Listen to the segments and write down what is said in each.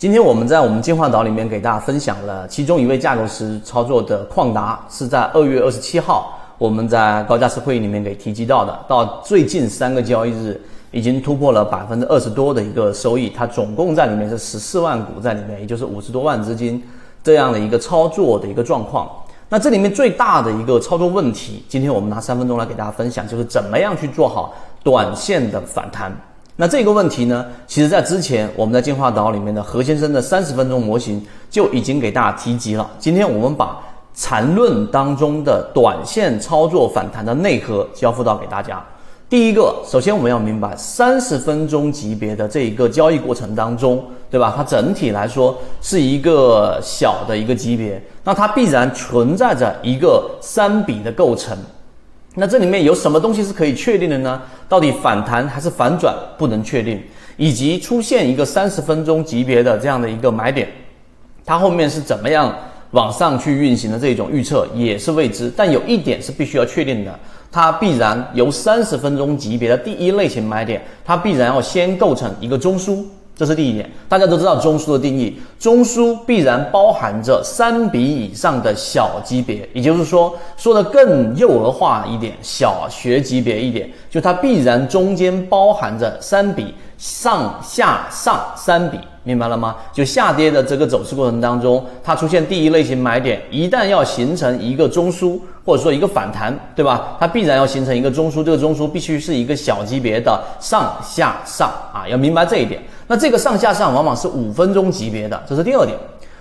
今天我们在我们进化岛里面给大家分享了其中一位架构师操作的矿达，是在二月二十七号我们在高价值会议里面给提及到的。到最近三个交易日，已经突破了百分之二十多的一个收益。它总共在里面是十四万股在里面，也就是五十多万资金这样的一个操作的一个状况。那这里面最大的一个操作问题，今天我们拿三分钟来给大家分享，就是怎么样去做好短线的反弹。那这个问题呢，其实在之前我们在进化岛里面的何先生的三十分钟模型就已经给大家提及了。今天我们把缠论当中的短线操作反弹的内核交付到给大家。第一个，首先我们要明白三十分钟级别的这一个交易过程当中，对吧？它整体来说是一个小的一个级别，那它必然存在着一个三笔的构成。那这里面有什么东西是可以确定的呢？到底反弹还是反转不能确定，以及出现一个三十分钟级别的这样的一个买点，它后面是怎么样往上去运行的这种预测也是未知。但有一点是必须要确定的，它必然由三十分钟级别的第一类型买点，它必然要先构成一个中枢。这是第一点，大家都知道中枢的定义，中枢必然包含着三笔以上的小级别，也就是说，说的更幼儿化一点，小学级别一点，就它必然中间包含着三笔上下上三笔，明白了吗？就下跌的这个走势过程当中，它出现第一类型买点，一旦要形成一个中枢。或者说一个反弹，对吧？它必然要形成一个中枢，这个中枢必须是一个小级别的上下上啊，要明白这一点。那这个上下上往往是五分钟级别的，这是第二点。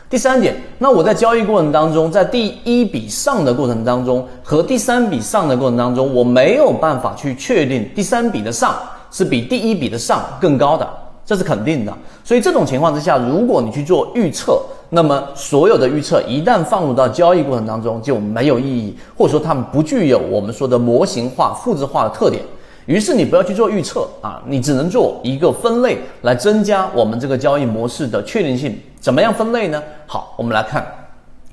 第三点，那我在交易过程当中，在第一笔上的过程当中和第三笔上的过程当中，我没有办法去确定第三笔的上是比第一笔的上更高的。这是肯定的，所以这种情况之下，如果你去做预测，那么所有的预测一旦放入到交易过程当中就没有意义，或者说它们不具有我们说的模型化、复制化的特点。于是你不要去做预测啊，你只能做一个分类来增加我们这个交易模式的确定性。怎么样分类呢？好，我们来看，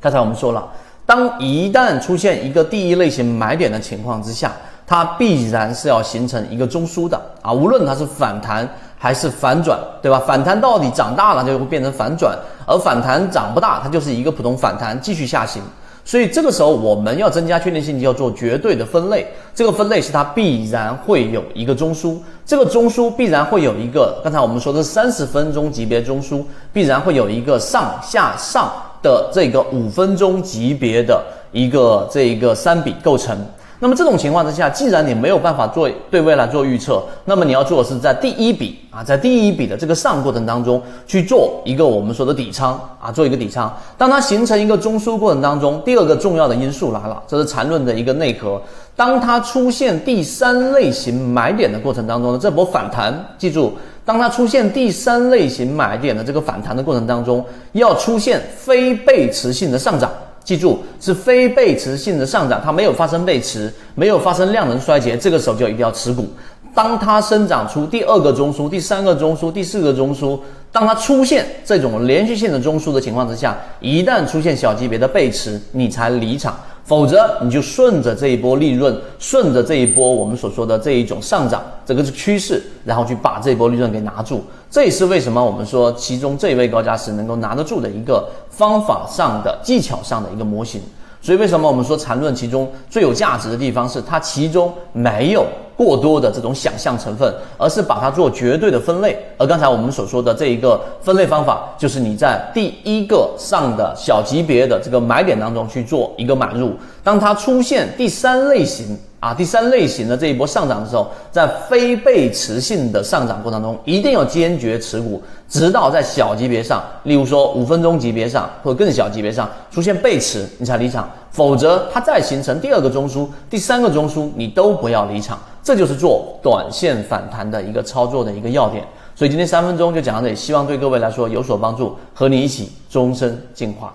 刚才我们说了，当一旦出现一个第一类型买点的情况之下，它必然是要形成一个中枢的啊，无论它是反弹。还是反转，对吧？反弹到底长大了它就会变成反转，而反弹长不大，它就是一个普通反弹，继续下行。所以这个时候我们要增加确定性，就要做绝对的分类。这个分类是它必然会有一个中枢，这个中枢必然会有一个，刚才我们说的三十分钟级别中枢，必然会有一个上下上的这个五分钟级别的一个这一个三笔构成。那么这种情况之下，既然你没有办法做对未来做预测，那么你要做的是在第一笔啊，在第一笔的这个上过程当中去做一个我们说的底仓啊，做一个底仓。当它形成一个中枢过程当中，第二个重要的因素来了，这是缠论的一个内核。当它出现第三类型买点的过程当中呢，这波反弹，记住，当它出现第三类型买点的这个反弹的过程当中，要出现非背驰性的上涨。记住，是非背驰性的上涨，它没有发生背驰，没有发生量能衰竭，这个时候就一定要持股。当它生长出第二个中枢、第三个中枢、第四个中枢，当它出现这种连续性的中枢的情况之下，一旦出现小级别的背驰，你才离场。否则，你就顺着这一波利润，顺着这一波我们所说的这一种上涨，这个趋势，然后去把这一波利润给拿住。这也是为什么我们说其中这一位高价值能够拿得住的一个方法上的技巧上的一个模型。所以，为什么我们说缠论其中最有价值的地方是它其中没有过多的这种想象成分，而是把它做绝对的分类。而刚才我们所说的这一个分类方法，就是你在第一个上的小级别的这个买点当中去做一个买入，当它出现第三类型。啊，第三类型的这一波上涨的时候，在非背驰性的上涨过程中，一定要坚决持股，直到在小级别上，例如说五分钟级别上或者更小级别上出现背驰，你才离场。否则，它再形成第二个中枢、第三个中枢，你都不要离场。这就是做短线反弹的一个操作的一个要点。所以今天三分钟就讲到这里，希望对各位来说有所帮助，和你一起终身进化。